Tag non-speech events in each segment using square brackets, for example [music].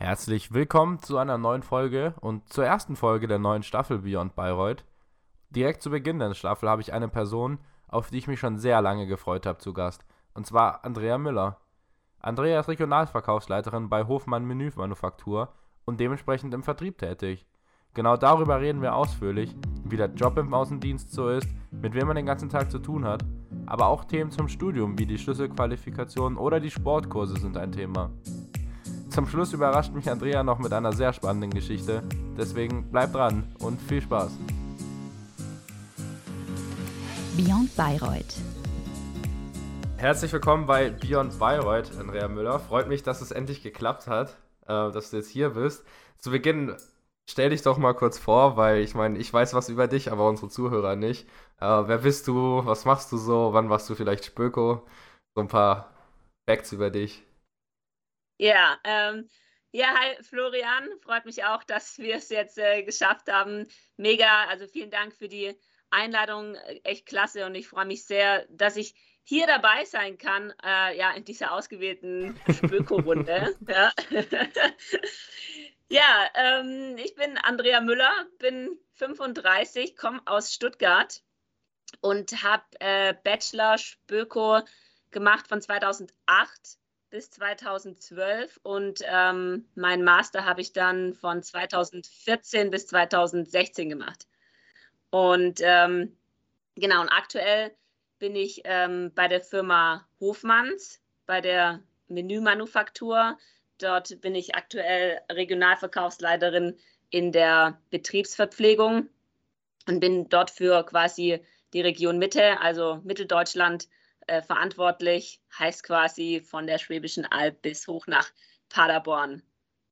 Herzlich willkommen zu einer neuen Folge und zur ersten Folge der neuen Staffel Beyond Bayreuth. Direkt zu Beginn der Staffel habe ich eine Person, auf die ich mich schon sehr lange gefreut habe, zu Gast. Und zwar Andrea Müller. Andrea ist Regionalverkaufsleiterin bei Hofmann Menümanufaktur und dementsprechend im Vertrieb tätig. Genau darüber reden wir ausführlich, wie der Job im Außendienst so ist, mit wem man den ganzen Tag zu tun hat, aber auch Themen zum Studium wie die Schlüsselqualifikation oder die Sportkurse sind ein Thema. Zum Schluss überrascht mich Andrea noch mit einer sehr spannenden Geschichte. Deswegen bleibt dran und viel Spaß. Beyond Bayreuth. Herzlich willkommen bei Beyond Bayreuth, Andrea Müller. Freut mich, dass es endlich geklappt hat, äh, dass du jetzt hier bist. Zu Beginn stell dich doch mal kurz vor, weil ich meine, ich weiß was über dich, aber unsere Zuhörer nicht. Äh, wer bist du? Was machst du so? Wann warst du vielleicht Spöko? So ein paar Facts über dich. Ja, ähm, ja, hi Florian, freut mich auch, dass wir es jetzt äh, geschafft haben. Mega, also vielen Dank für die Einladung, echt klasse und ich freue mich sehr, dass ich hier dabei sein kann, äh, ja, in dieser ausgewählten Spöko-Runde. [laughs] ja, ja ähm, ich bin Andrea Müller, bin 35, komme aus Stuttgart und habe äh, Bachelor Spöko gemacht von 2008 bis 2012 und ähm, mein Master habe ich dann von 2014 bis 2016 gemacht. Und ähm, genau, und aktuell bin ich ähm, bei der Firma Hofmanns, bei der Menümanufaktur. Dort bin ich aktuell Regionalverkaufsleiterin in der Betriebsverpflegung und bin dort für quasi die Region Mitte, also Mitteldeutschland, äh, verantwortlich, heißt quasi von der Schwäbischen Alb bis hoch nach Paderborn.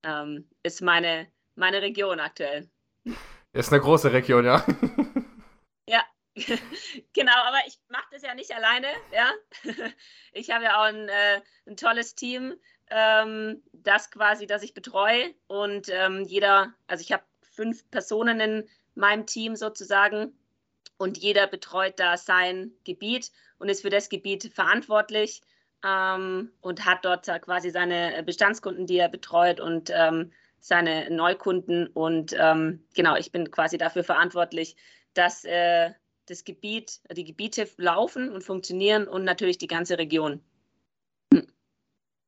Ähm, ist meine, meine Region aktuell. Ist eine große Region, ja. [laughs] ja, [laughs] genau, aber ich mache das ja nicht alleine, ja. [laughs] Ich habe ja auch ein, äh, ein tolles Team, ähm, das quasi, das ich betreue. Und ähm, jeder, also ich habe fünf Personen in meinem Team sozusagen und jeder betreut da sein Gebiet und ist für das Gebiet verantwortlich ähm, und hat dort quasi seine Bestandskunden, die er betreut und ähm, seine Neukunden. Und ähm, genau, ich bin quasi dafür verantwortlich, dass äh, das Gebiet, die Gebiete laufen und funktionieren und natürlich die ganze Region.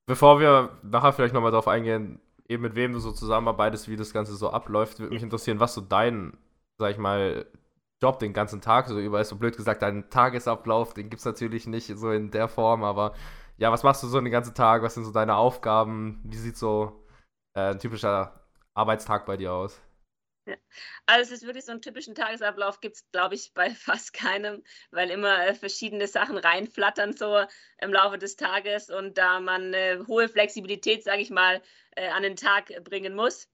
Bevor wir nachher vielleicht nochmal darauf eingehen, eben mit wem du so zusammenarbeitest, wie das Ganze so abläuft, würde mich interessieren, was so dein, sag ich mal, Job den ganzen Tag so über ist so blöd gesagt, deinen Tagesablauf, den gibt es natürlich nicht so in der Form, aber ja, was machst du so den ganzen Tag? Was sind so deine Aufgaben? Wie sieht so äh, ein typischer Arbeitstag bei dir aus? Also es ist wirklich so einen typischen Tagesablauf gibt es, glaube ich, bei [laughs] fast keinem, weil immer äh, verschiedene Sachen reinflattern so im Laufe des Tages und da man äh, hohe Flexibilität, sage ich mal, äh, an den Tag bringen muss.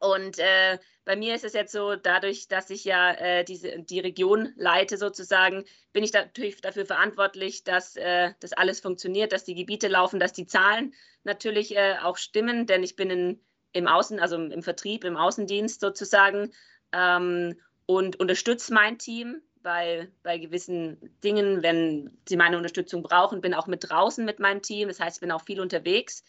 Und äh, bei mir ist es jetzt so, dadurch, dass ich ja äh, diese, die Region leite sozusagen, bin ich natürlich dafür verantwortlich, dass äh, das alles funktioniert, dass die Gebiete laufen, dass die Zahlen natürlich äh, auch stimmen, denn ich bin in, im Außen, also im Vertrieb, im Außendienst sozusagen ähm, und unterstütze mein Team bei, bei gewissen Dingen, wenn sie meine Unterstützung brauchen, bin auch mit draußen mit meinem Team, das heißt, ich bin auch viel unterwegs,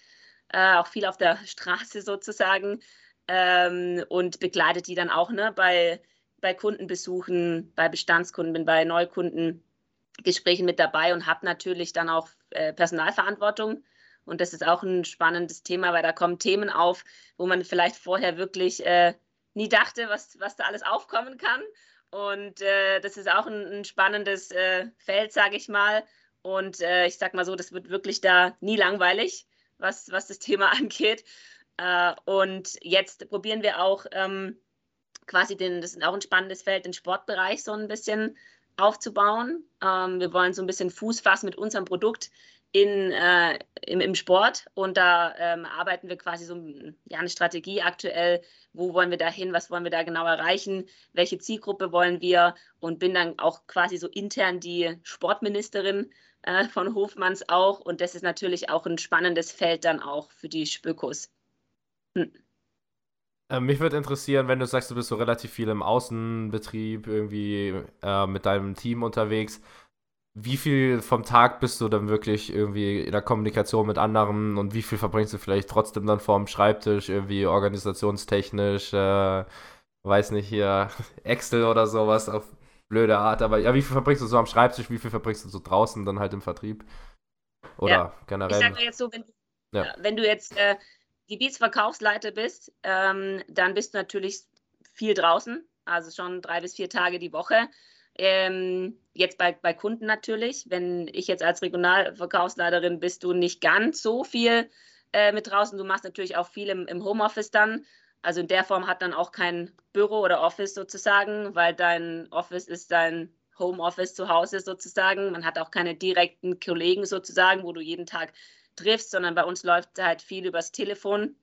äh, auch viel auf der Straße sozusagen ähm, und begleitet die dann auch ne, bei, bei Kundenbesuchen, bei Bestandskunden, bei Neukundengesprächen mit dabei und habe natürlich dann auch äh, Personalverantwortung. Und das ist auch ein spannendes Thema, weil da kommen Themen auf, wo man vielleicht vorher wirklich äh, nie dachte, was, was da alles aufkommen kann. Und äh, das ist auch ein, ein spannendes äh, Feld, sage ich mal. Und äh, ich sage mal so, das wird wirklich da nie langweilig, was, was das Thema [laughs] angeht. Äh, und jetzt probieren wir auch ähm, quasi den, das ist auch ein spannendes Feld, den Sportbereich so ein bisschen aufzubauen. Ähm, wir wollen so ein bisschen Fuß fassen mit unserem Produkt in, äh, im, im, Sport. Und da ähm, arbeiten wir quasi so ja, eine Strategie aktuell, wo wollen wir da hin, was wollen wir da genau erreichen, welche Zielgruppe wollen wir? Und bin dann auch quasi so intern die Sportministerin äh, von Hofmanns auch. Und das ist natürlich auch ein spannendes Feld dann auch für die Spökos. Hm. Äh, mich würde interessieren, wenn du sagst, du bist so relativ viel im Außenbetrieb irgendwie äh, mit deinem Team unterwegs. wie viel vom Tag bist du dann wirklich irgendwie in der Kommunikation mit anderen und wie viel verbringst du vielleicht trotzdem dann vorm Schreibtisch, irgendwie organisationstechnisch, äh, weiß nicht, hier [laughs] Excel oder sowas auf blöde Art, aber ja, wie viel verbringst du so am Schreibtisch, wie viel verbringst du so draußen dann halt im Vertrieb? Oder ja. generell? Ich sag jetzt so, wenn, ja. wenn du jetzt äh, Gebietsverkaufsleiter bist, ähm, dann bist du natürlich viel draußen, also schon drei bis vier Tage die Woche. Ähm, jetzt bei, bei Kunden natürlich. Wenn ich jetzt als Regionalverkaufsleiterin bist du nicht ganz so viel äh, mit draußen. Du machst natürlich auch viel im, im Homeoffice dann. Also in der Form hat dann auch kein Büro oder Office sozusagen, weil dein Office ist dein Homeoffice zu Hause sozusagen. Man hat auch keine direkten Kollegen sozusagen, wo du jeden Tag triffst, sondern bei uns läuft halt viel übers Telefon.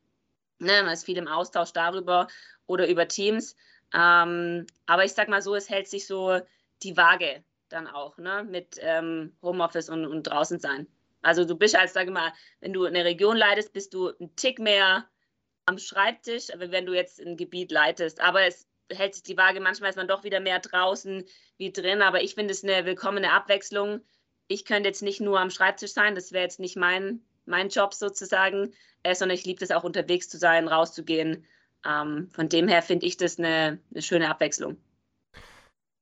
Ne? Man ist viel im Austausch darüber oder über Teams. Ähm, aber ich sag mal so, es hält sich so die Waage dann auch, ne, mit ähm, Homeoffice und, und draußen sein. Also du bist als, sage mal, wenn du eine Region leitest, bist du ein Tick mehr am Schreibtisch, wenn du jetzt ein Gebiet leitest. Aber es hält sich die Waage, manchmal ist man doch wieder mehr draußen wie drin. Aber ich finde es eine willkommene Abwechslung. Ich könnte jetzt nicht nur am Schreibtisch sein, das wäre jetzt nicht mein, mein Job sozusagen, äh, sondern ich liebe es auch unterwegs zu sein, rauszugehen. Ähm, von dem her finde ich das eine, eine schöne Abwechslung.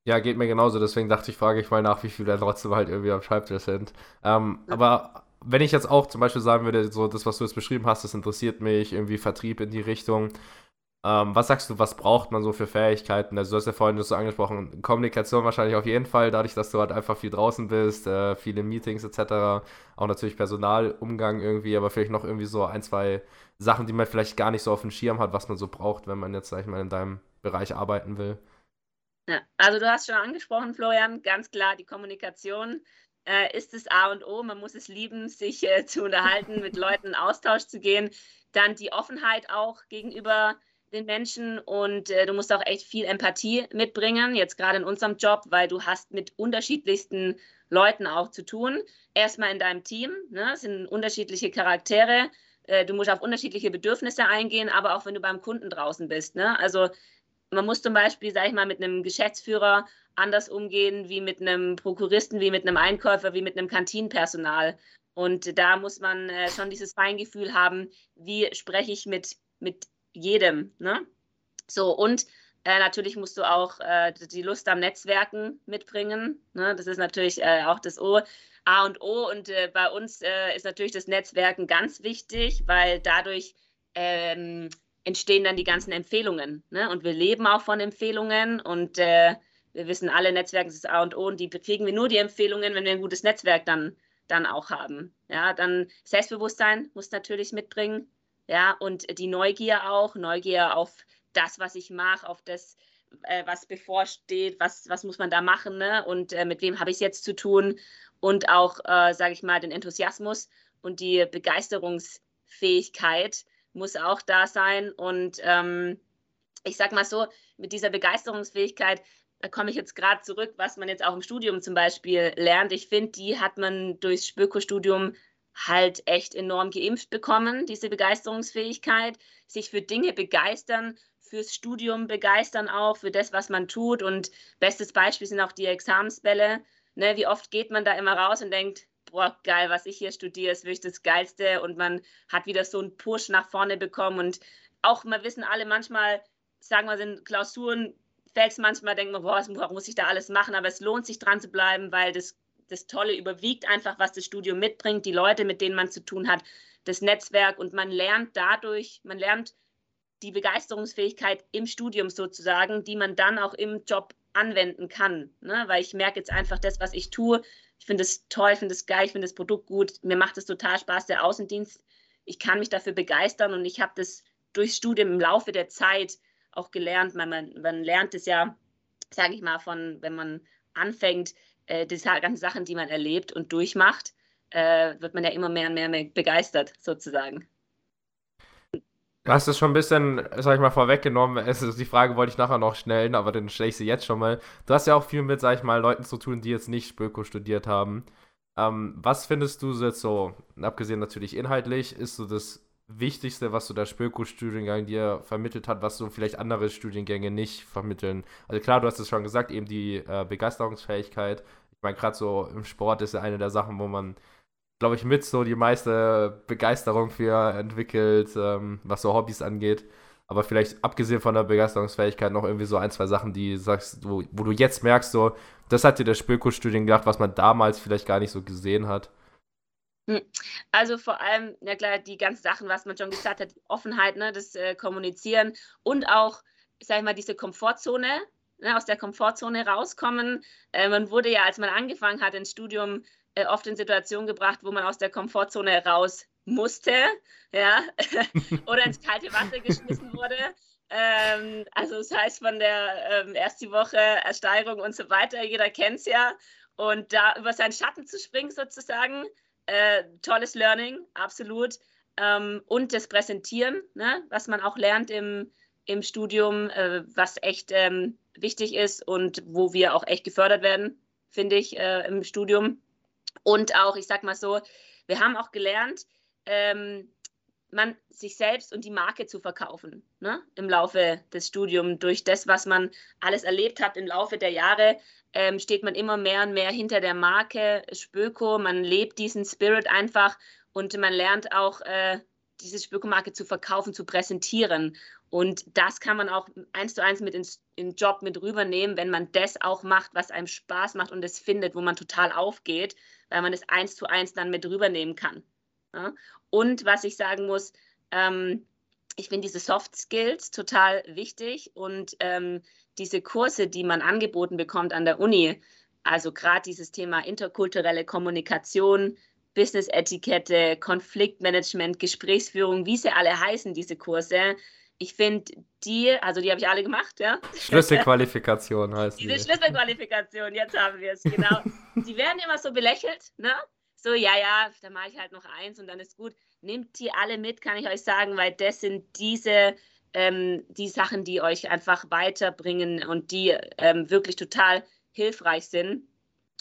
Ja, geht mir genauso, deswegen dachte ich, frage ich mal nach, wie viele dann trotzdem halt irgendwie am Schreibtisch sind. Ähm, ja. Aber wenn ich jetzt auch zum Beispiel sagen würde, so das, was du jetzt beschrieben hast, das interessiert mich, irgendwie Vertrieb in die Richtung. Ähm, was sagst du, was braucht man so für Fähigkeiten? Also du hast ja vorhin so angesprochen, Kommunikation wahrscheinlich auf jeden Fall, dadurch, dass du halt einfach viel draußen bist, äh, viele Meetings etc. Auch natürlich Personalumgang irgendwie, aber vielleicht noch irgendwie so ein, zwei Sachen, die man vielleicht gar nicht so auf dem Schirm hat, was man so braucht, wenn man jetzt, sag ich mal, in deinem Bereich arbeiten will. Ja, also du hast schon angesprochen, Florian, ganz klar, die Kommunikation äh, ist das A und O. Man muss es lieben, sich äh, zu unterhalten, mit Leuten in Austausch zu gehen. Dann die Offenheit auch gegenüber den Menschen und äh, du musst auch echt viel Empathie mitbringen, jetzt gerade in unserem Job, weil du hast mit unterschiedlichsten Leuten auch zu tun. Erstmal in deinem Team, ne, sind unterschiedliche Charaktere, äh, du musst auf unterschiedliche Bedürfnisse eingehen, aber auch wenn du beim Kunden draußen bist. Ne? Also man muss zum Beispiel, sage ich mal, mit einem Geschäftsführer anders umgehen wie mit einem Prokuristen, wie mit einem Einkäufer, wie mit einem Kantinenpersonal. Und da muss man äh, schon dieses Feingefühl haben, wie spreche ich mit, mit jedem. Ne? So, und äh, natürlich musst du auch äh, die Lust am Netzwerken mitbringen. Ne? Das ist natürlich äh, auch das O, A und O. Und äh, bei uns äh, ist natürlich das Netzwerken ganz wichtig, weil dadurch ähm, entstehen dann die ganzen Empfehlungen. Ne? Und wir leben auch von Empfehlungen und äh, wir wissen alle, Netzwerke ist das A und O und die kriegen wir nur die Empfehlungen, wenn wir ein gutes Netzwerk dann, dann auch haben. Ja, dann Selbstbewusstsein muss natürlich mitbringen. Ja, und die Neugier auch, Neugier auf das, was ich mache, auf das, äh, was bevorsteht, was, was muss man da machen ne? und äh, mit wem habe ich es jetzt zu tun und auch, äh, sage ich mal, den Enthusiasmus und die Begeisterungsfähigkeit, muss auch da sein. Und ähm, ich sage mal so, mit dieser Begeisterungsfähigkeit, da komme ich jetzt gerade zurück, was man jetzt auch im Studium zum Beispiel lernt. Ich finde, die hat man durchs Spöko-Studium halt echt enorm geimpft bekommen, diese Begeisterungsfähigkeit, sich für Dinge begeistern, fürs Studium begeistern auch, für das, was man tut. Und bestes Beispiel sind auch die Examensbälle. Ne, wie oft geht man da immer raus und denkt, boah, geil, was ich hier studiere, ist wirklich das Geilste und man hat wieder so einen Push nach vorne bekommen und auch, wir wissen alle manchmal, sagen wir, sind Klausuren, fällt es manchmal, denkt man, boah, warum muss ich da alles machen, aber es lohnt sich dran zu bleiben, weil das, das Tolle überwiegt einfach, was das Studium mitbringt, die Leute, mit denen man zu tun hat, das Netzwerk und man lernt dadurch, man lernt die Begeisterungsfähigkeit im Studium sozusagen, die man dann auch im Job anwenden kann. Ne? Weil ich merke jetzt einfach, das, was ich tue, ich finde es toll, ich finde es geil, ich finde das Produkt gut. Mir macht es total Spaß, der Außendienst. Ich kann mich dafür begeistern und ich habe das durchs Studium im Laufe der Zeit auch gelernt. Man, man, man lernt es ja, sage ich mal, von, wenn man anfängt, äh, diese ganzen Sachen, die man erlebt und durchmacht, äh, wird man ja immer mehr und mehr, mehr begeistert, sozusagen. Du hast es schon ein bisschen, sag ich mal, vorweggenommen. Also die Frage wollte ich nachher noch stellen, aber dann stelle ich sie jetzt schon mal. Du hast ja auch viel mit, sag ich mal, Leuten zu tun, die jetzt nicht Spöko studiert haben. Ähm, was findest du jetzt so, abgesehen natürlich inhaltlich, ist so das Wichtigste, was so der Spöko-Studiengang dir vermittelt hat, was so vielleicht andere Studiengänge nicht vermitteln? Also klar, du hast es schon gesagt, eben die äh, Begeisterungsfähigkeit. Ich meine, gerade so im Sport ist ja eine der Sachen, wo man, glaube ich, mit so die meiste Begeisterung für entwickelt, ähm, was so Hobbys angeht. Aber vielleicht abgesehen von der Begeisterungsfähigkeit noch irgendwie so ein, zwei Sachen, die sagst, wo, wo du jetzt merkst, so, das hat dir der Spielkurs-Studien gedacht, was man damals vielleicht gar nicht so gesehen hat. Hm. Also vor allem, ja klar, die ganzen Sachen, was man schon gesagt hat, die Offenheit, ne, das äh, Kommunizieren und auch, ich sage mal, diese Komfortzone, ne, aus der Komfortzone rauskommen. Äh, man wurde ja, als man angefangen hat ins Studium, äh, oft in Situationen gebracht, wo man aus der Komfortzone raus musste, ja, [laughs] oder ins kalte Wasser geschmissen wurde. Ähm, also das heißt von der ähm, erste Woche Ersteigerung und so weiter, jeder kennt es ja. Und da über seinen Schatten zu springen sozusagen, äh, tolles Learning, absolut. Ähm, und das Präsentieren, ne, was man auch lernt im, im Studium, äh, was echt ähm, wichtig ist und wo wir auch echt gefördert werden, finde ich, äh, im Studium. Und auch, ich sag mal so, wir haben auch gelernt, ähm, man sich selbst und die Marke zu verkaufen ne? im Laufe des Studiums. Durch das, was man alles erlebt hat im Laufe der Jahre, ähm, steht man immer mehr und mehr hinter der Marke Spöko. Man lebt diesen Spirit einfach und man lernt auch, äh, diese Spöko-Marke zu verkaufen, zu präsentieren. Und das kann man auch eins zu eins mit ins, in Job mit rübernehmen, wenn man das auch macht, was einem Spaß macht und es findet, wo man total aufgeht, weil man es eins zu eins dann mit rübernehmen kann. Ja? Und was ich sagen muss, ähm, ich finde diese Soft Skills total wichtig und ähm, diese Kurse, die man angeboten bekommt an der Uni, also gerade dieses Thema interkulturelle Kommunikation, Business-Etikette, Konfliktmanagement, Gesprächsführung, wie sie alle heißen, diese Kurse. Ich finde die, also die habe ich alle gemacht, ja. Schlüsselqualifikation heißt Diese die. Schlüsselqualifikation, jetzt haben wir es, genau. [laughs] die werden immer so belächelt, ne? So, ja, ja, da mache ich halt noch eins und dann ist gut. Nehmt die alle mit, kann ich euch sagen, weil das sind diese ähm, die Sachen, die euch einfach weiterbringen und die ähm, wirklich total hilfreich sind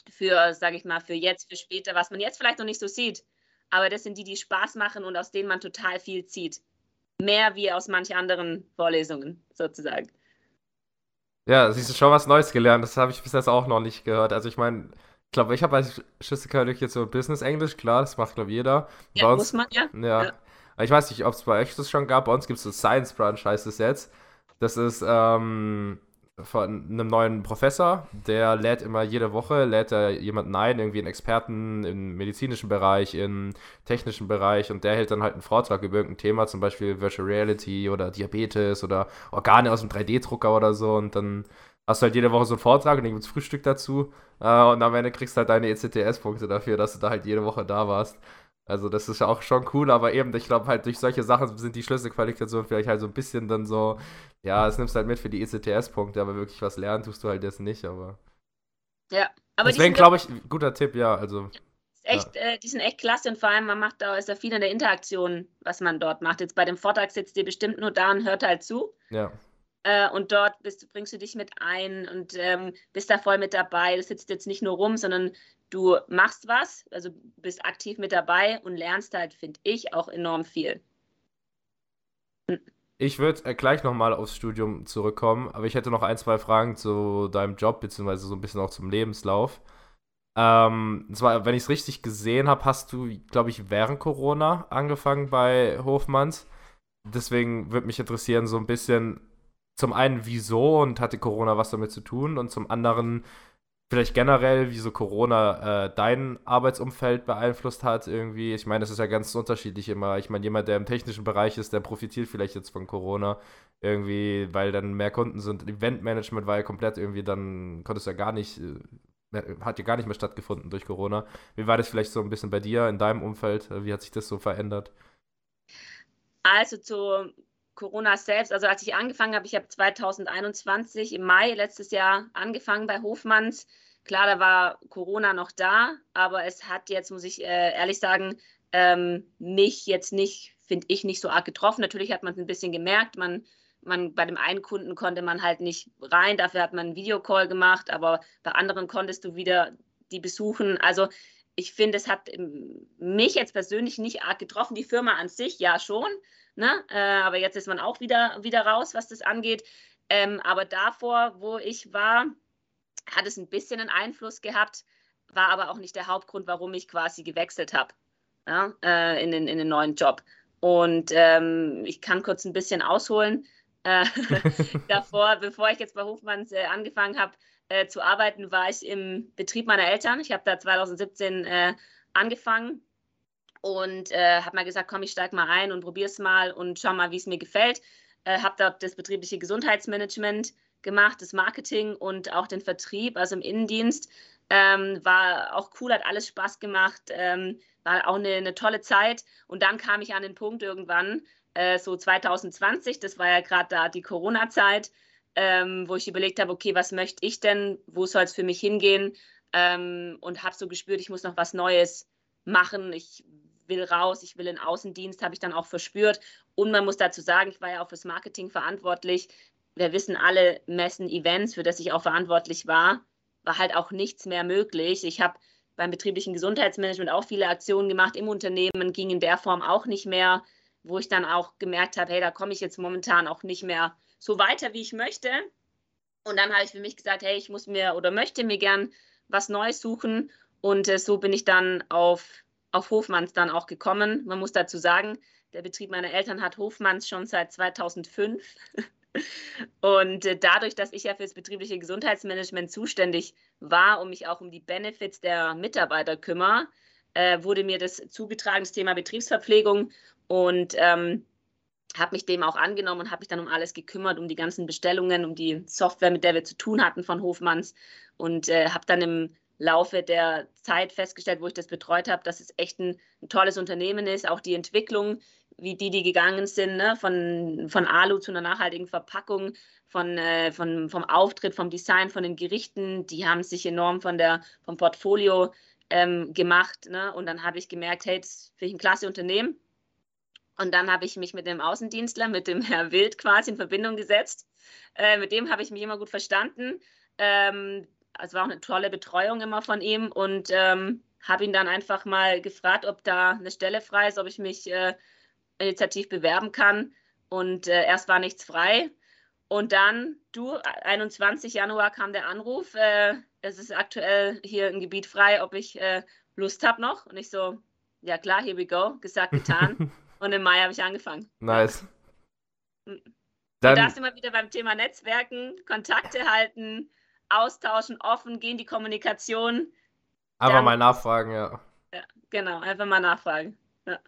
für, sage ich mal, für jetzt, für später, was man jetzt vielleicht noch nicht so sieht. Aber das sind die, die Spaß machen und aus denen man total viel zieht. Mehr wie aus manchen anderen Vorlesungen sozusagen. Ja, siehst du schon was Neues gelernt. Das habe ich bis jetzt auch noch nicht gehört. Also ich meine, ich glaube, ich habe als Schlüsselkönig jetzt so Business Englisch, klar, das macht, glaube ich, jeder. Ja, Bei muss man, ja. Ja. ja. Ich weiß nicht, ob es bei euch das schon gab. Bei uns gibt es so Science Branch, heißt es jetzt. Das ist ähm, von einem neuen Professor, der lädt immer jede Woche, lädt er jemanden ein, irgendwie einen Experten im medizinischen Bereich, im technischen Bereich und der hält dann halt einen Vortrag über irgendein Thema, zum Beispiel Virtual Reality oder Diabetes oder Organe aus dem 3D-Drucker oder so und dann hast du halt jede Woche so einen Vortrag und dann gibt es Frühstück dazu äh, und am Ende kriegst du halt deine ECTS-Punkte dafür, dass du da halt jede Woche da warst. Also das ist ja auch schon cool, aber eben, ich glaube halt durch solche Sachen sind die Schlüsselqualifikationen vielleicht halt so ein bisschen dann so, ja, es nimmst halt mit für die ECTS-Punkte, aber wirklich was lernen tust du halt jetzt nicht, aber. Ja, aber Deswegen glaube ich, guter Tipp, ja, also. Echt, ja. äh, die sind echt klasse und vor allem, man macht da, ist da viel in der Interaktion, was man dort macht. Jetzt bei dem Vortrag sitzt ihr bestimmt nur da und hört halt zu. Ja. Äh, und dort bist, bringst du dich mit ein und ähm, bist da voll mit dabei. Du sitzt jetzt nicht nur rum, sondern du machst was, also bist aktiv mit dabei und lernst halt, finde ich, auch enorm viel. Ich würde äh, gleich nochmal aufs Studium zurückkommen, aber ich hätte noch ein, zwei Fragen zu deinem Job, beziehungsweise so ein bisschen auch zum Lebenslauf. Ähm, zwar, wenn ich es richtig gesehen habe, hast du, glaube ich, während Corona angefangen bei Hofmanns. Deswegen würde mich interessieren, so ein bisschen, zum einen, wieso und hatte Corona was damit zu tun und zum anderen vielleicht generell, wie so Corona äh, dein Arbeitsumfeld beeinflusst hat irgendwie. Ich meine, das ist ja ganz unterschiedlich immer. Ich meine, jemand, der im technischen Bereich ist, der profitiert vielleicht jetzt von Corona irgendwie, weil dann mehr Kunden sind. Eventmanagement war ja komplett irgendwie, dann konntest du ja gar nicht, äh, hat ja gar nicht mehr stattgefunden durch Corona. Wie war das vielleicht so ein bisschen bei dir in deinem Umfeld? Wie hat sich das so verändert? Also zu Corona selbst, also als ich angefangen habe, ich habe 2021 im Mai letztes Jahr angefangen bei Hofmanns. Klar, da war Corona noch da, aber es hat jetzt, muss ich äh, ehrlich sagen, ähm, mich jetzt nicht, finde ich, nicht so arg getroffen. Natürlich hat man es ein bisschen gemerkt. Man, man, bei dem einen Kunden konnte man halt nicht rein, dafür hat man einen Videocall gemacht, aber bei anderen konntest du wieder die besuchen. Also ich finde, es hat mich jetzt persönlich nicht arg getroffen. Die Firma an sich ja schon, Ne? Äh, aber jetzt ist man auch wieder, wieder raus, was das angeht. Ähm, aber davor, wo ich war, hat es ein bisschen einen Einfluss gehabt. war aber auch nicht der Hauptgrund, warum ich quasi gewechselt habe ja, äh, in, den, in den neuen Job. Und ähm, ich kann kurz ein bisschen ausholen. Äh, [laughs] davor, bevor ich jetzt bei Hofmanns äh, angefangen habe äh, zu arbeiten, war ich im Betrieb meiner Eltern. Ich habe da 2017 äh, angefangen und äh, habe mal gesagt, komm, ich steige mal ein und probiere es mal und schau mal, wie es mir gefällt. Äh, habe dort das betriebliche Gesundheitsmanagement gemacht, das Marketing und auch den Vertrieb, also im Innendienst. Ähm, war auch cool, hat alles Spaß gemacht, ähm, war auch eine, eine, tolle Zeit. Und dann kam ich an den Punkt irgendwann, äh, so 2020, das war ja gerade da die Corona-Zeit, ähm, wo ich überlegt habe, okay, was möchte ich denn, wo soll es für mich hingehen? Ähm, und habe so gespürt, ich muss noch was Neues machen. Ich will raus, ich will in Außendienst, habe ich dann auch verspürt. Und man muss dazu sagen, ich war ja auch fürs Marketing verantwortlich. Wir wissen alle, Messen, Events, für das ich auch verantwortlich war, war halt auch nichts mehr möglich. Ich habe beim betrieblichen Gesundheitsmanagement auch viele Aktionen gemacht im Unternehmen, ging in der Form auch nicht mehr, wo ich dann auch gemerkt habe, hey, da komme ich jetzt momentan auch nicht mehr so weiter, wie ich möchte. Und dann habe ich für mich gesagt, hey, ich muss mir oder möchte mir gern was Neues suchen. Und äh, so bin ich dann auf auf Hofmanns dann auch gekommen. Man muss dazu sagen, der Betrieb meiner Eltern hat Hofmanns schon seit 2005. [laughs] Und äh, dadurch, dass ich ja für das betriebliche Gesundheitsmanagement zuständig war und mich auch um die Benefits der Mitarbeiter kümmere, äh, wurde mir das zugetragen, das Thema Betriebsverpflegung. Und ähm, habe mich dem auch angenommen und habe mich dann um alles gekümmert, um die ganzen Bestellungen, um die Software, mit der wir zu tun hatten von Hofmanns. Und äh, habe dann im Laufe der Zeit festgestellt, wo ich das betreut habe, dass es echt ein, ein tolles Unternehmen ist. Auch die Entwicklung, wie die, die gegangen sind, ne? von, von Alu zu einer nachhaltigen Verpackung, von, äh, von, vom Auftritt, vom Design, von den Gerichten, die haben sich enorm von der, vom Portfolio ähm, gemacht. Ne? Und dann habe ich gemerkt, hey, das finde ich ein klasse Unternehmen. Und dann habe ich mich mit dem Außendienstler, mit dem Herr Wild quasi in Verbindung gesetzt. Äh, mit dem habe ich mich immer gut verstanden. Ähm, es war auch eine tolle Betreuung immer von ihm und ähm, habe ihn dann einfach mal gefragt, ob da eine Stelle frei ist, ob ich mich äh, initiativ bewerben kann. Und äh, erst war nichts frei. Und dann, du, 21 Januar kam der Anruf, äh, es ist aktuell hier ein Gebiet frei, ob ich äh, Lust habe noch. Und ich so, ja klar, here we go, gesagt, getan. [laughs] und im Mai habe ich angefangen. Nice. Und da sind wir wieder beim Thema Netzwerken, Kontakte halten, austauschen, offen, gehen die Kommunikation. Einfach dann, mal nachfragen, ja. Ja, genau, einfach mal nachfragen. Ja.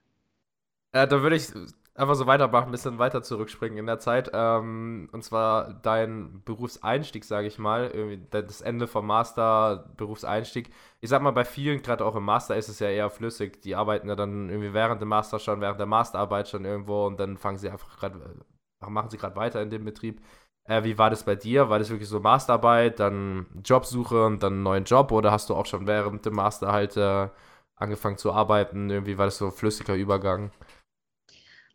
Äh, da würde ich einfach so weitermachen, ein bisschen weiter zurückspringen in der Zeit. Ähm, und zwar dein Berufseinstieg, sage ich mal, das Ende vom Master, Berufseinstieg. Ich sag mal, bei vielen, gerade auch im Master, ist es ja eher flüssig. Die arbeiten ja dann irgendwie während dem Master schon, während der Masterarbeit schon irgendwo und dann fangen sie einfach gerade, äh, machen sie gerade weiter in dem Betrieb. Äh, wie war das bei dir? War das wirklich so Masterarbeit, dann Jobsuche und dann einen neuen Job oder hast du auch schon während dem Master halt äh, angefangen zu arbeiten? Irgendwie war das so ein flüssiger Übergang?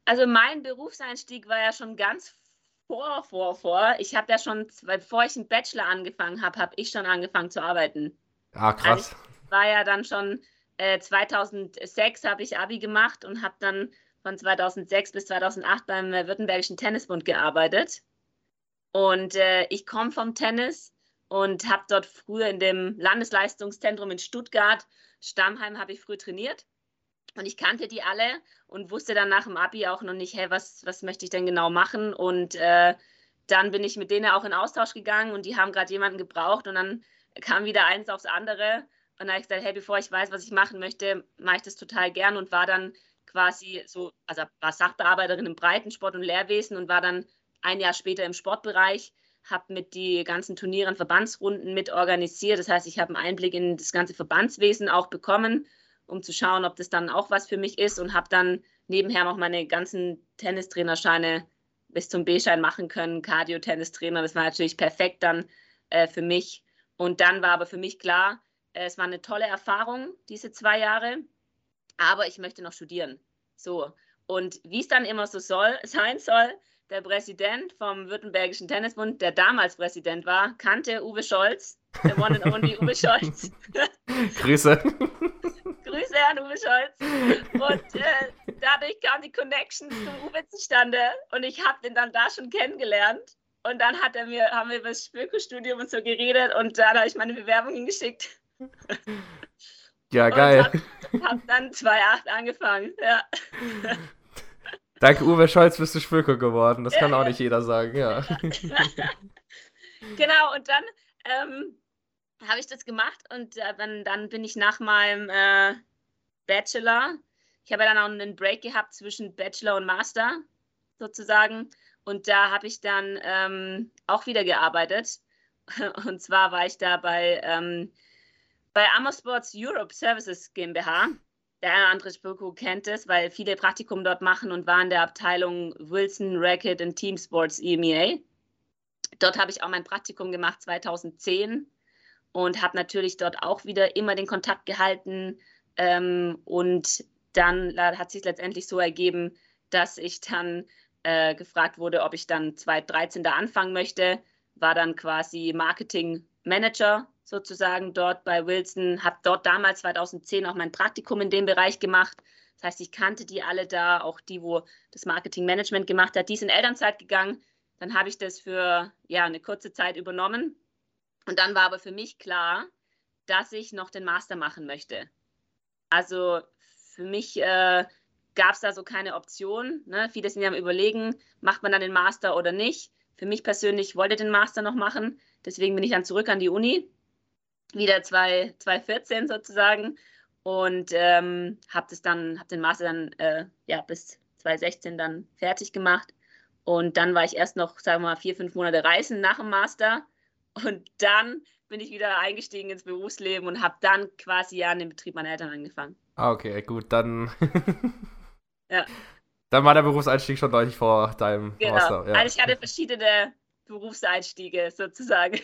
Also mein Berufseinstieg war ja schon ganz vor, vor, vor. Ich habe ja schon, bevor ich einen Bachelor angefangen habe, habe ich schon angefangen zu arbeiten. Ah, krass. Also ich war ja dann schon, äh, 2006 habe ich Abi gemacht und habe dann von 2006 bis 2008 beim äh, Württembergischen Tennisbund gearbeitet. Und äh, ich komme vom Tennis und habe dort früher in dem Landesleistungszentrum in Stuttgart, Stammheim, habe ich früh trainiert. Und ich kannte die alle und wusste dann nach dem Abi auch noch nicht, hey, was, was möchte ich denn genau machen? Und äh, dann bin ich mit denen auch in Austausch gegangen und die haben gerade jemanden gebraucht und dann kam wieder eins aufs andere. Und dann habe ich gesagt, hey, bevor ich weiß, was ich machen möchte, mache ich das total gern und war dann quasi so, also war Sachbearbeiterin im Breitensport und Lehrwesen und war dann ein Jahr später im Sportbereich, habe mit die ganzen Turniere und Verbandsrunden mit organisiert. Das heißt, ich habe einen Einblick in das ganze Verbandswesen auch bekommen, um zu schauen, ob das dann auch was für mich ist und habe dann nebenher noch meine ganzen Tennistrainerscheine bis zum B-Schein machen können, Cardio-Tennistrainer. Das war natürlich perfekt dann äh, für mich. Und dann war aber für mich klar, äh, es war eine tolle Erfahrung, diese zwei Jahre, aber ich möchte noch studieren. So. Und wie es dann immer so soll, [laughs] sein soll, der Präsident vom Württembergischen Tennisbund, der damals Präsident war, kannte Uwe Scholz, der one and only Uwe [laughs] Scholz. Grüße. [laughs] Grüße an Uwe Scholz. Und äh, dadurch kam die Connection zu Uwe zustande und ich habe den dann da schon kennengelernt. Und dann hat er mir, haben wir über das Spöko-Studium und so geredet und da habe ich meine Bewerbung hingeschickt. Ja, geil. Und hab, hab dann 2,8 angefangen, ja. Dank Uwe Scholz bist du Schwülke geworden. Das kann auch nicht jeder sagen, ja. [laughs] genau, und dann ähm, habe ich das gemacht und äh, dann, dann bin ich nach meinem äh, Bachelor, ich habe ja dann auch einen Break gehabt zwischen Bachelor und Master sozusagen. Und da habe ich dann ähm, auch wieder gearbeitet. [laughs] Und zwar war ich da bei, ähm, bei Amosports Europe Services GmbH. Der eine oder andere Spoko kennt es, weil viele Praktikum dort machen und war in der Abteilung Wilson, Racket und Team Sports EMEA. Dort habe ich auch mein Praktikum gemacht 2010 und habe natürlich dort auch wieder immer den Kontakt gehalten. Ähm, und dann hat sich letztendlich so ergeben, dass ich dann äh, gefragt wurde, ob ich dann 2013 da anfangen möchte. War dann quasi Marketing Manager sozusagen dort bei Wilson, habe dort damals 2010 auch mein Praktikum in dem Bereich gemacht. Das heißt, ich kannte die alle da, auch die, wo das Marketing Management gemacht hat. Die sind in Elternzeit gegangen. Dann habe ich das für ja, eine kurze Zeit übernommen. Und dann war aber für mich klar, dass ich noch den Master machen möchte. Also für mich äh, gab es da so keine Option. Ne? Viele sind ja am Überlegen, macht man dann den Master oder nicht. Für mich persönlich wollte den Master noch machen. Deswegen bin ich dann zurück an die Uni wieder 2014 sozusagen und ähm, habe habe den Master dann äh, ja bis 2016 dann fertig gemacht und dann war ich erst noch, sagen wir mal, vier, fünf Monate reisen nach dem Master und dann bin ich wieder eingestiegen ins Berufsleben und habe dann quasi ja an den Betrieb meiner Eltern angefangen. Ah, okay, gut, dann. [laughs] ja. Dann war der Berufseinstieg schon deutlich vor deinem genau. Master. Ja. Also ich hatte verschiedene Berufseinstiege sozusagen.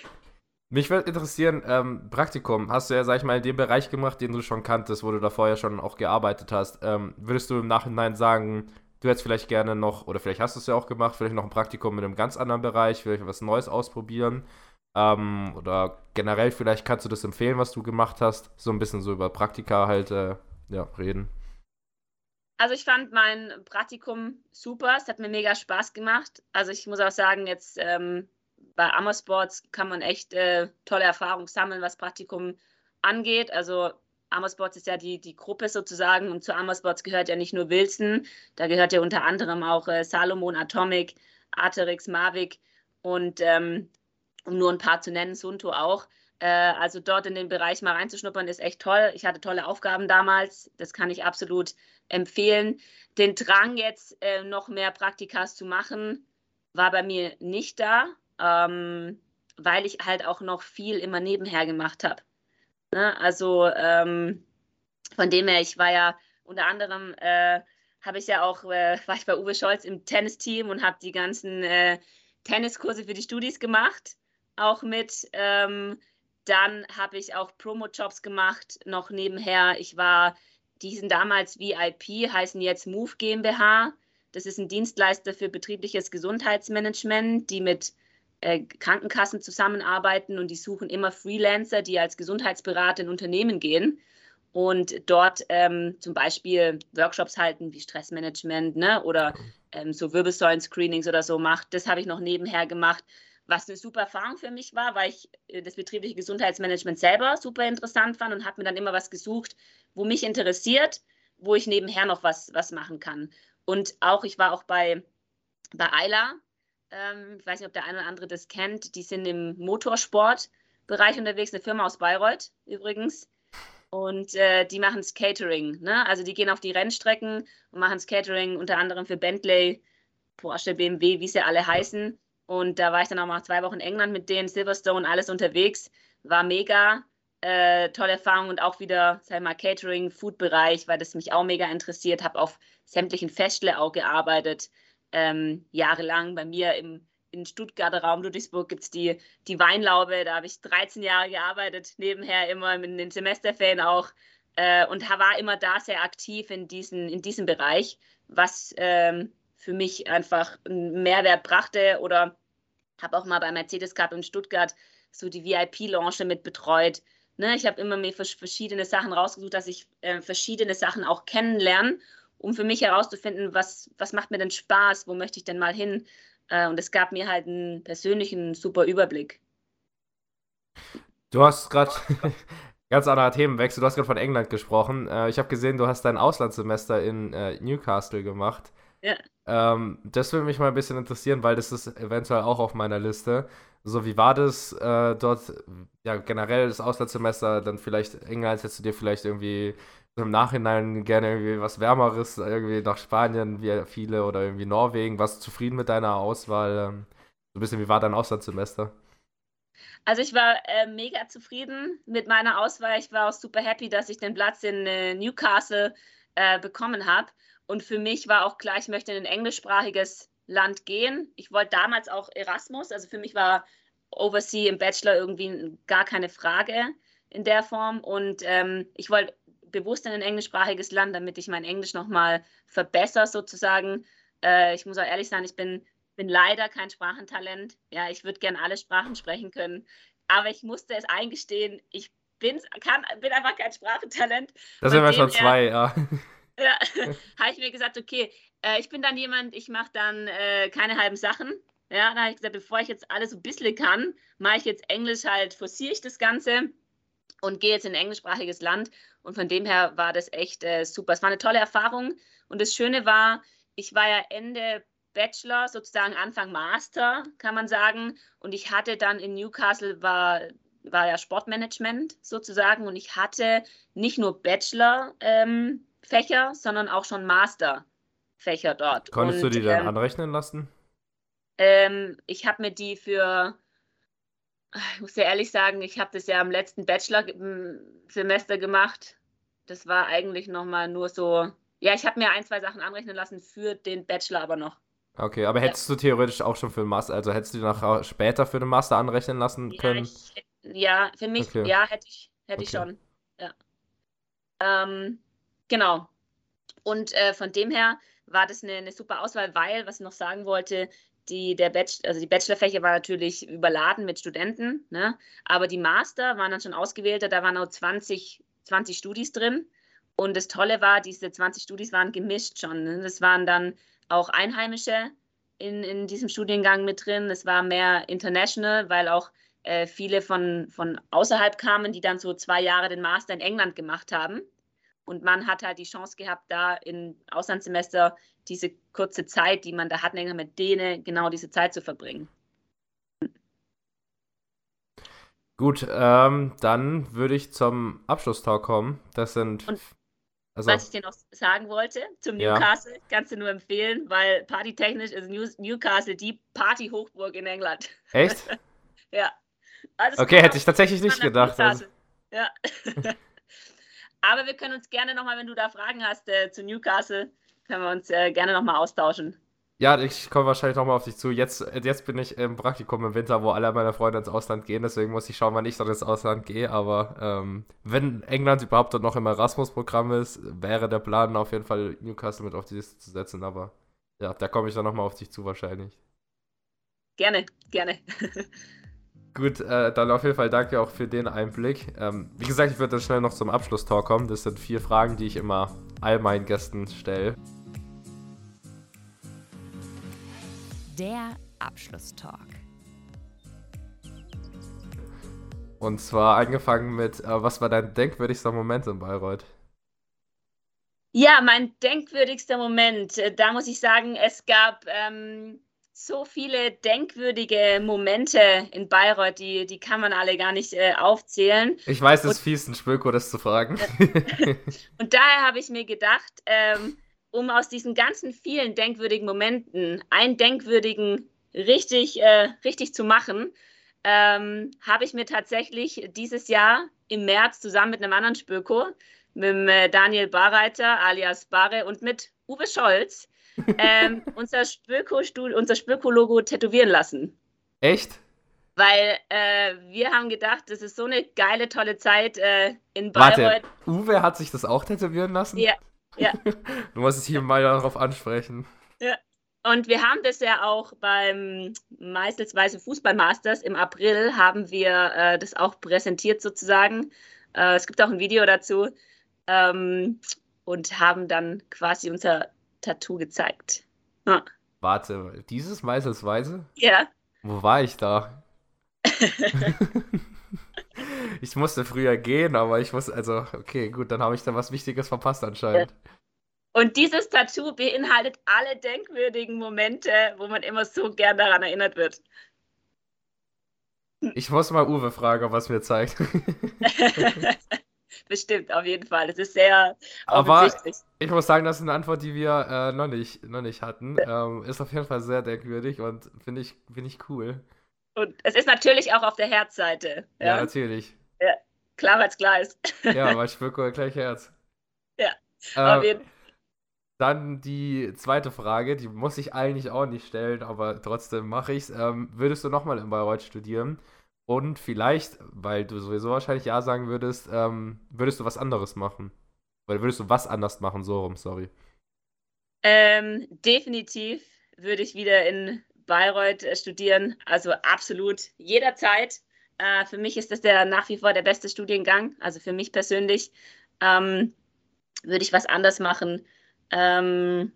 Mich würde interessieren, ähm, Praktikum, hast du ja, sag ich mal, in dem Bereich gemacht, den du schon kanntest, wo du da vorher schon auch gearbeitet hast. Ähm, würdest du im Nachhinein sagen, du hättest vielleicht gerne noch, oder vielleicht hast du es ja auch gemacht, vielleicht noch ein Praktikum in einem ganz anderen Bereich, vielleicht was Neues ausprobieren? Ähm, oder generell, vielleicht kannst du das empfehlen, was du gemacht hast, so ein bisschen so über Praktika halt äh, ja, reden. Also ich fand mein Praktikum super, es hat mir mega Spaß gemacht. Also ich muss auch sagen, jetzt ähm, bei Amosports kann man echt äh, tolle Erfahrungen sammeln, was Praktikum angeht. Also Amosports ist ja die, die Gruppe sozusagen und zu Amosports gehört ja nicht nur Wilson, da gehört ja unter anderem auch äh, Salomon, Atomic, Arterix, Mavic und ähm, um nur ein paar zu nennen, Sunto auch. Äh, also dort in den Bereich mal reinzuschnuppern ist echt toll. Ich hatte tolle Aufgaben damals, das kann ich absolut empfehlen. Den Drang jetzt äh, noch mehr Praktikas zu machen, war bei mir nicht da ähm, weil ich halt auch noch viel immer nebenher gemacht habe. Ne? Also ähm, von dem her, ich war ja unter anderem, äh, habe ich ja auch, äh, [laughs] war ich bei Uwe Scholz im Tennisteam und habe die ganzen äh, Tenniskurse für die Studis gemacht, auch mit. Ähm, dann habe ich auch Promo-Jobs gemacht, noch nebenher. Ich war, die sind damals VIP, heißen jetzt Move GmbH. Das ist ein Dienstleister für betriebliches Gesundheitsmanagement, die mit äh, Krankenkassen zusammenarbeiten und die suchen immer Freelancer, die als Gesundheitsberater in Unternehmen gehen und dort ähm, zum Beispiel Workshops halten wie Stressmanagement ne, oder ähm, so Wirbelsäulen-Screenings oder so macht. Das habe ich noch nebenher gemacht, was eine super Erfahrung für mich war, weil ich äh, das betriebliche Gesundheitsmanagement selber super interessant fand und habe mir dann immer was gesucht, wo mich interessiert, wo ich nebenher noch was, was machen kann. Und auch, ich war auch bei, bei Ayla, ähm, ich weiß nicht, ob der eine oder andere das kennt. Die sind im Motorsportbereich unterwegs, eine Firma aus Bayreuth übrigens. Und äh, die machen Catering. Ne? Also die gehen auf die Rennstrecken und machen Catering unter anderem für Bentley, Porsche, BMW, wie sie alle heißen. Und da war ich dann auch mal zwei Wochen in England mit denen, Silverstone, alles unterwegs. War mega. Äh, tolle Erfahrung und auch wieder, sag mal, Catering, Food-Bereich, weil das mich auch mega interessiert. Habe auf sämtlichen Festle auch gearbeitet ähm, jahrelang bei mir im in Stuttgarter Raum Ludwigsburg gibt es die, die Weinlaube, da habe ich 13 Jahre gearbeitet, nebenher immer in den Semesterferien auch äh, und war immer da sehr aktiv in, diesen, in diesem Bereich, was ähm, für mich einfach einen Mehrwert brachte oder habe auch mal bei Mercedes Cup in Stuttgart so die VIP-Launche mit betreut. Ne, ich habe immer mir verschiedene Sachen rausgesucht, dass ich äh, verschiedene Sachen auch kennenlerne um für mich herauszufinden, was, was macht mir denn Spaß, wo möchte ich denn mal hin. Äh, und es gab mir halt einen persönlichen super Überblick. Du hast gerade [laughs] Ganz anderer Themenwechsel. Du hast gerade von England gesprochen. Äh, ich habe gesehen, du hast dein Auslandssemester in äh, Newcastle gemacht. Ja. Ähm, das würde mich mal ein bisschen interessieren, weil das ist eventuell auch auf meiner Liste. So, wie war das äh, dort, ja, generell das Auslandssemester, dann vielleicht England, hättest du dir vielleicht irgendwie im Nachhinein gerne irgendwie was Wärmeres, irgendwie nach Spanien, wie viele, oder irgendwie Norwegen, warst du zufrieden mit deiner Auswahl? Ähm, so ein bisschen, wie war dein Auslandssemester? Also ich war äh, mega zufrieden mit meiner Auswahl. Ich war auch super happy, dass ich den Platz in äh, Newcastle äh, bekommen habe. Und für mich war auch klar, ich möchte in ein englischsprachiges Land gehen. Ich wollte damals auch Erasmus, also für mich war Oversea im Bachelor irgendwie gar keine Frage in der Form. Und ähm, ich wollte bewusst in ein englischsprachiges Land, damit ich mein Englisch nochmal verbessere sozusagen. Äh, ich muss auch ehrlich sein, ich bin, bin leider kein Sprachentalent. Ja, ich würde gerne alle Sprachen sprechen können. Aber ich musste es eingestehen, ich bin, kann, bin einfach kein Sprachentalent. Das sind wir schon zwei, ja. [laughs] Ja, [laughs] habe ich mir gesagt, okay, äh, ich bin dann jemand, ich mache dann äh, keine halben Sachen. Ja, da habe ich gesagt, bevor ich jetzt alles so ein bisschen kann, mache ich jetzt Englisch halt, forciere ich das Ganze und gehe jetzt in ein englischsprachiges Land. Und von dem her war das echt äh, super. Es war eine tolle Erfahrung. Und das Schöne war, ich war ja Ende Bachelor, sozusagen Anfang Master, kann man sagen. Und ich hatte dann in Newcastle, war, war ja Sportmanagement sozusagen. Und ich hatte nicht nur Bachelor. Ähm, Fächer, sondern auch schon Masterfächer dort. Konntest und, du die dann ähm, anrechnen lassen? Ähm, ich habe mir die für, ich muss ja ehrlich sagen, ich habe das ja im letzten Bachelor-Semester gemacht. Das war eigentlich nochmal nur so, ja, ich habe mir ein, zwei Sachen anrechnen lassen für den Bachelor aber noch. Okay, aber hättest ja. du theoretisch auch schon für den Master, also hättest du die noch später für den Master anrechnen lassen können? Ja, ich, ja für mich, okay. ja, hätte ich, hätte okay. ich schon. Ja. Ähm, Genau. Und äh, von dem her war das eine, eine, super Auswahl, weil, was ich noch sagen wollte, die, der Bachelor, also die Bachelorfächer war natürlich überladen mit Studenten, ne? aber die Master waren dann schon ausgewählte, da waren auch 20, 20 Studis drin. Und das Tolle war, diese 20 Studis waren gemischt schon. Ne? Das waren dann auch Einheimische in, in diesem Studiengang mit drin. Es war mehr international, weil auch äh, viele von, von außerhalb kamen, die dann so zwei Jahre den Master in England gemacht haben. Und man hat halt die Chance gehabt, da im Auslandssemester diese kurze Zeit, die man da hat, mit denen genau diese Zeit zu verbringen. Gut, ähm, dann würde ich zum Abschlusstalk kommen. Das sind. Und also, was ich dir noch sagen wollte zum Newcastle, ja. kannst du nur empfehlen, weil partytechnisch ist Newcastle die Party-Hochburg in England. Echt? [laughs] ja. Also okay, hätte ich tatsächlich nicht gedacht. Also. Ja. [laughs] Aber wir können uns gerne nochmal, wenn du da Fragen hast äh, zu Newcastle, können wir uns äh, gerne nochmal austauschen. Ja, ich komme wahrscheinlich nochmal auf dich zu. Jetzt, jetzt bin ich im Praktikum im Winter, wo alle meine Freunde ins Ausland gehen. Deswegen muss ich schauen, wann ich dann ins Ausland gehe. Aber ähm, wenn England überhaupt noch im Erasmus-Programm ist, wäre der Plan auf jeden Fall Newcastle mit auf die Liste zu setzen. Aber ja, da komme ich dann nochmal auf dich zu wahrscheinlich. Gerne, gerne. [laughs] Gut, äh, dann auf jeden Fall danke auch für den Einblick. Ähm, wie gesagt, ich würde dann schnell noch zum Abschlusstalk kommen. Das sind vier Fragen, die ich immer all meinen Gästen stelle. Der Abschlusstalk. Und zwar angefangen mit, äh, was war dein denkwürdigster Moment in Bayreuth? Ja, mein denkwürdigster Moment. Äh, da muss ich sagen, es gab ähm, so viele denkwürdige Momente in Bayreuth, die, die kann man alle gar nicht äh, aufzählen. Ich weiß, es ist fies, ein Spöko das zu fragen. [laughs] und daher habe ich mir gedacht, ähm, um aus diesen ganzen vielen denkwürdigen Momenten einen denkwürdigen richtig, äh, richtig zu machen, ähm, habe ich mir tatsächlich dieses Jahr im März zusammen mit einem anderen Spöko, mit dem, äh, Daniel Barreiter alias Barre und mit Uwe Scholz, ähm, unser Spöko-Logo tätowieren lassen. Echt? Weil äh, wir haben gedacht, das ist so eine geile, tolle Zeit äh, in Bayreuth. Warte, Uwe hat sich das auch tätowieren lassen? Ja. ja. [laughs] du musst es hier mal darauf ansprechen. Ja. Und wir haben das ja auch beim Meißelsweise Fußballmasters im April haben wir äh, das auch präsentiert sozusagen. Äh, es gibt auch ein Video dazu. Ähm, und haben dann quasi unser Tattoo gezeigt. Ja. Warte, dieses Meißelsweise? Ja. Wo war ich da? [laughs] ich musste früher gehen, aber ich muss, also, okay, gut, dann habe ich da was Wichtiges verpasst anscheinend. Und dieses Tattoo beinhaltet alle denkwürdigen Momente, wo man immer so gern daran erinnert wird. Ich muss mal Uwe fragen, was mir zeigt. [laughs] [laughs] Bestimmt, auf jeden Fall. Es ist sehr Aber ich muss sagen, das ist eine Antwort, die wir äh, noch, nicht, noch nicht hatten. Ähm, ist auf jeden Fall sehr denkwürdig und finde ich, find ich cool. Und es ist natürlich auch auf der Herzseite. Ja, ja natürlich. Ja, klar, weil es klar ist. ja, [laughs] weil Spöko gleich Herz. Ja, äh, auf jeden Fall. Dann die zweite Frage, die muss ich eigentlich auch nicht stellen, aber trotzdem mache ich es. Ähm, würdest du nochmal in Bayreuth studieren? Und vielleicht, weil du sowieso wahrscheinlich Ja sagen würdest, ähm, würdest du was anderes machen? Oder würdest du was anders machen? So rum, sorry. Ähm, definitiv würde ich wieder in Bayreuth äh, studieren. Also absolut jederzeit. Äh, für mich ist das der nach wie vor der beste Studiengang. Also für mich persönlich ähm, würde ich was anders machen. Ähm,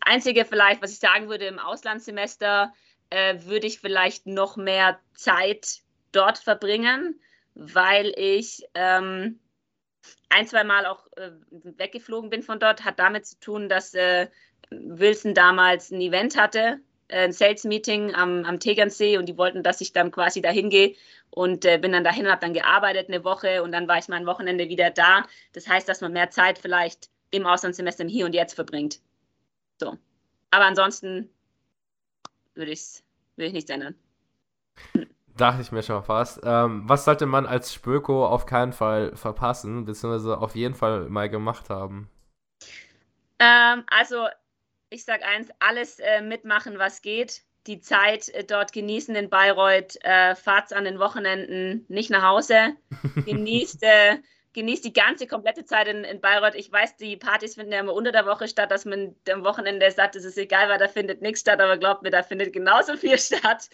Einzige vielleicht, was ich sagen würde, im Auslandssemester äh, würde ich vielleicht noch mehr Zeit dort verbringen, weil ich ähm, ein, zwei Mal auch äh, weggeflogen bin von dort. Hat damit zu tun, dass äh, Wilson damals ein Event hatte, äh, ein Sales-Meeting am, am Tegernsee und die wollten, dass ich dann quasi dahin gehe und äh, bin dann dahin habe dann gearbeitet eine Woche und dann war ich mal ein Wochenende wieder da. Das heißt, dass man mehr Zeit vielleicht im Auslandssemester im Hier und Jetzt verbringt. So. Aber ansonsten würde ich will ich nichts ändern. Dachte ich mir schon fast. Ähm, was sollte man als Spöko auf keinen Fall verpassen, beziehungsweise auf jeden Fall mal gemacht haben? Ähm, also, ich sag eins: alles äh, mitmachen, was geht. Die Zeit äh, dort genießen in Bayreuth. Äh, fahrt an den Wochenenden nicht nach Hause. [laughs] Genießt genießt die ganze komplette Zeit in, in Bayreuth. Ich weiß, die Partys finden ja immer unter der Woche statt, dass man am Wochenende sagt, es ist egal, weil da findet nichts statt, aber glaubt mir, da findet genauso [laughs] viel statt.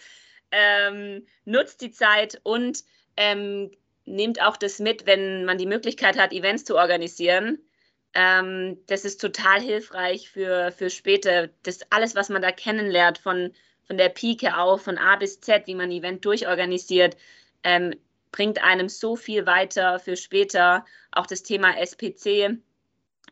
Ähm, nutzt die Zeit und ähm, nehmt auch das mit, wenn man die Möglichkeit hat, Events zu organisieren. Ähm, das ist total hilfreich für, für später. Das alles, was man da kennenlernt, von, von der Pike auf, von A bis Z, wie man ein Event durchorganisiert, ähm, bringt einem so viel weiter für später. Auch das Thema SPC.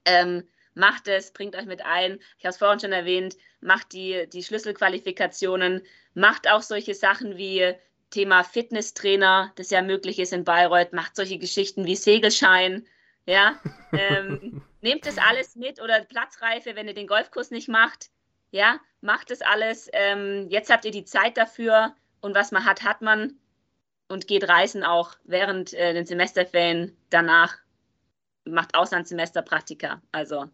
Ähm, macht es, bringt euch mit ein. Ich habe es vorhin schon erwähnt, macht die, die Schlüsselqualifikationen, macht auch solche Sachen wie Thema Fitnesstrainer, das ja möglich ist in Bayreuth, macht solche Geschichten wie Segelschein. Ja, [laughs] ähm, nehmt das alles mit oder Platzreife, wenn ihr den Golfkurs nicht macht. Ja, macht das alles. Ähm, jetzt habt ihr die Zeit dafür und was man hat, hat man und geht reisen auch während äh, den Semesterferien danach, macht Auslandssemesterpraktika. Also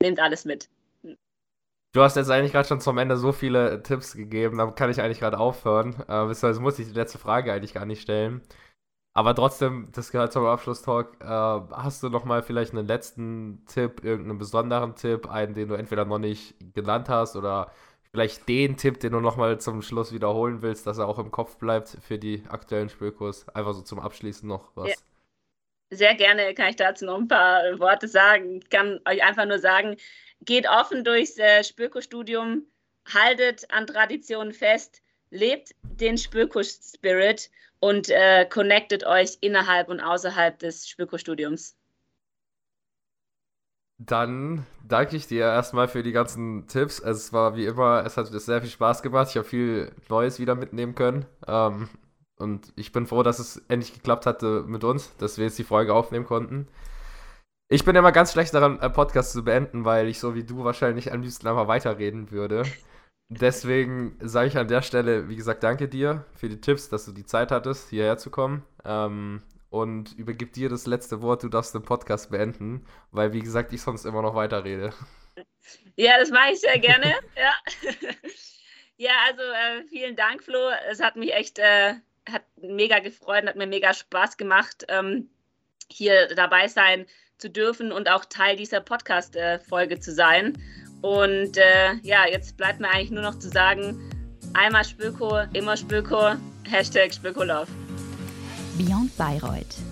nehmt alles mit. Du hast jetzt eigentlich gerade schon zum Ende so viele Tipps gegeben, da kann ich eigentlich gerade aufhören. Äh, beziehungsweise muss ich die letzte Frage eigentlich gar nicht stellen. Aber trotzdem, das gehört zum Abschlusstalk. Äh, hast du noch mal vielleicht einen letzten Tipp, irgendeinen besonderen Tipp, einen, den du entweder noch nicht genannt hast oder vielleicht den Tipp, den du nochmal zum Schluss wiederholen willst, dass er auch im Kopf bleibt für die aktuellen Spökos. Einfach so zum Abschließen noch was. Ja. Sehr gerne kann ich dazu noch ein paar Worte sagen. Ich kann euch einfach nur sagen, geht offen durchs äh, Spöko-Studium, haltet an Traditionen fest, lebt den Spöko-Spirit und äh, connectet euch innerhalb und außerhalb des Spöko-Studiums. Dann danke ich dir erstmal für die ganzen Tipps. Es war wie immer, es hat sehr viel Spaß gemacht. Ich habe viel Neues wieder mitnehmen können. Ähm, und ich bin froh, dass es endlich geklappt hatte mit uns, dass wir jetzt die Folge aufnehmen konnten. Ich bin immer ganz schlecht daran, einen Podcast zu beenden, weil ich so wie du wahrscheinlich am liebsten einfach weiterreden würde. Deswegen sage ich an der Stelle, wie gesagt, danke dir für die Tipps, dass du die Zeit hattest, hierher zu kommen. Ähm, und übergib dir das letzte Wort. Du darfst den Podcast beenden, weil, wie gesagt, ich sonst immer noch weiterrede. Ja, das mache ich sehr gerne. [laughs] ja. ja, also äh, vielen Dank, Flo. Es hat mich echt äh, hat mega gefreut, hat mir mega Spaß gemacht, ähm, hier dabei sein zu dürfen und auch Teil dieser Podcast-Folge äh, zu sein. Und äh, ja, jetzt bleibt mir eigentlich nur noch zu sagen, einmal Spöko, immer Spöko, Hashtag Spökolove. Beyond Bayreuth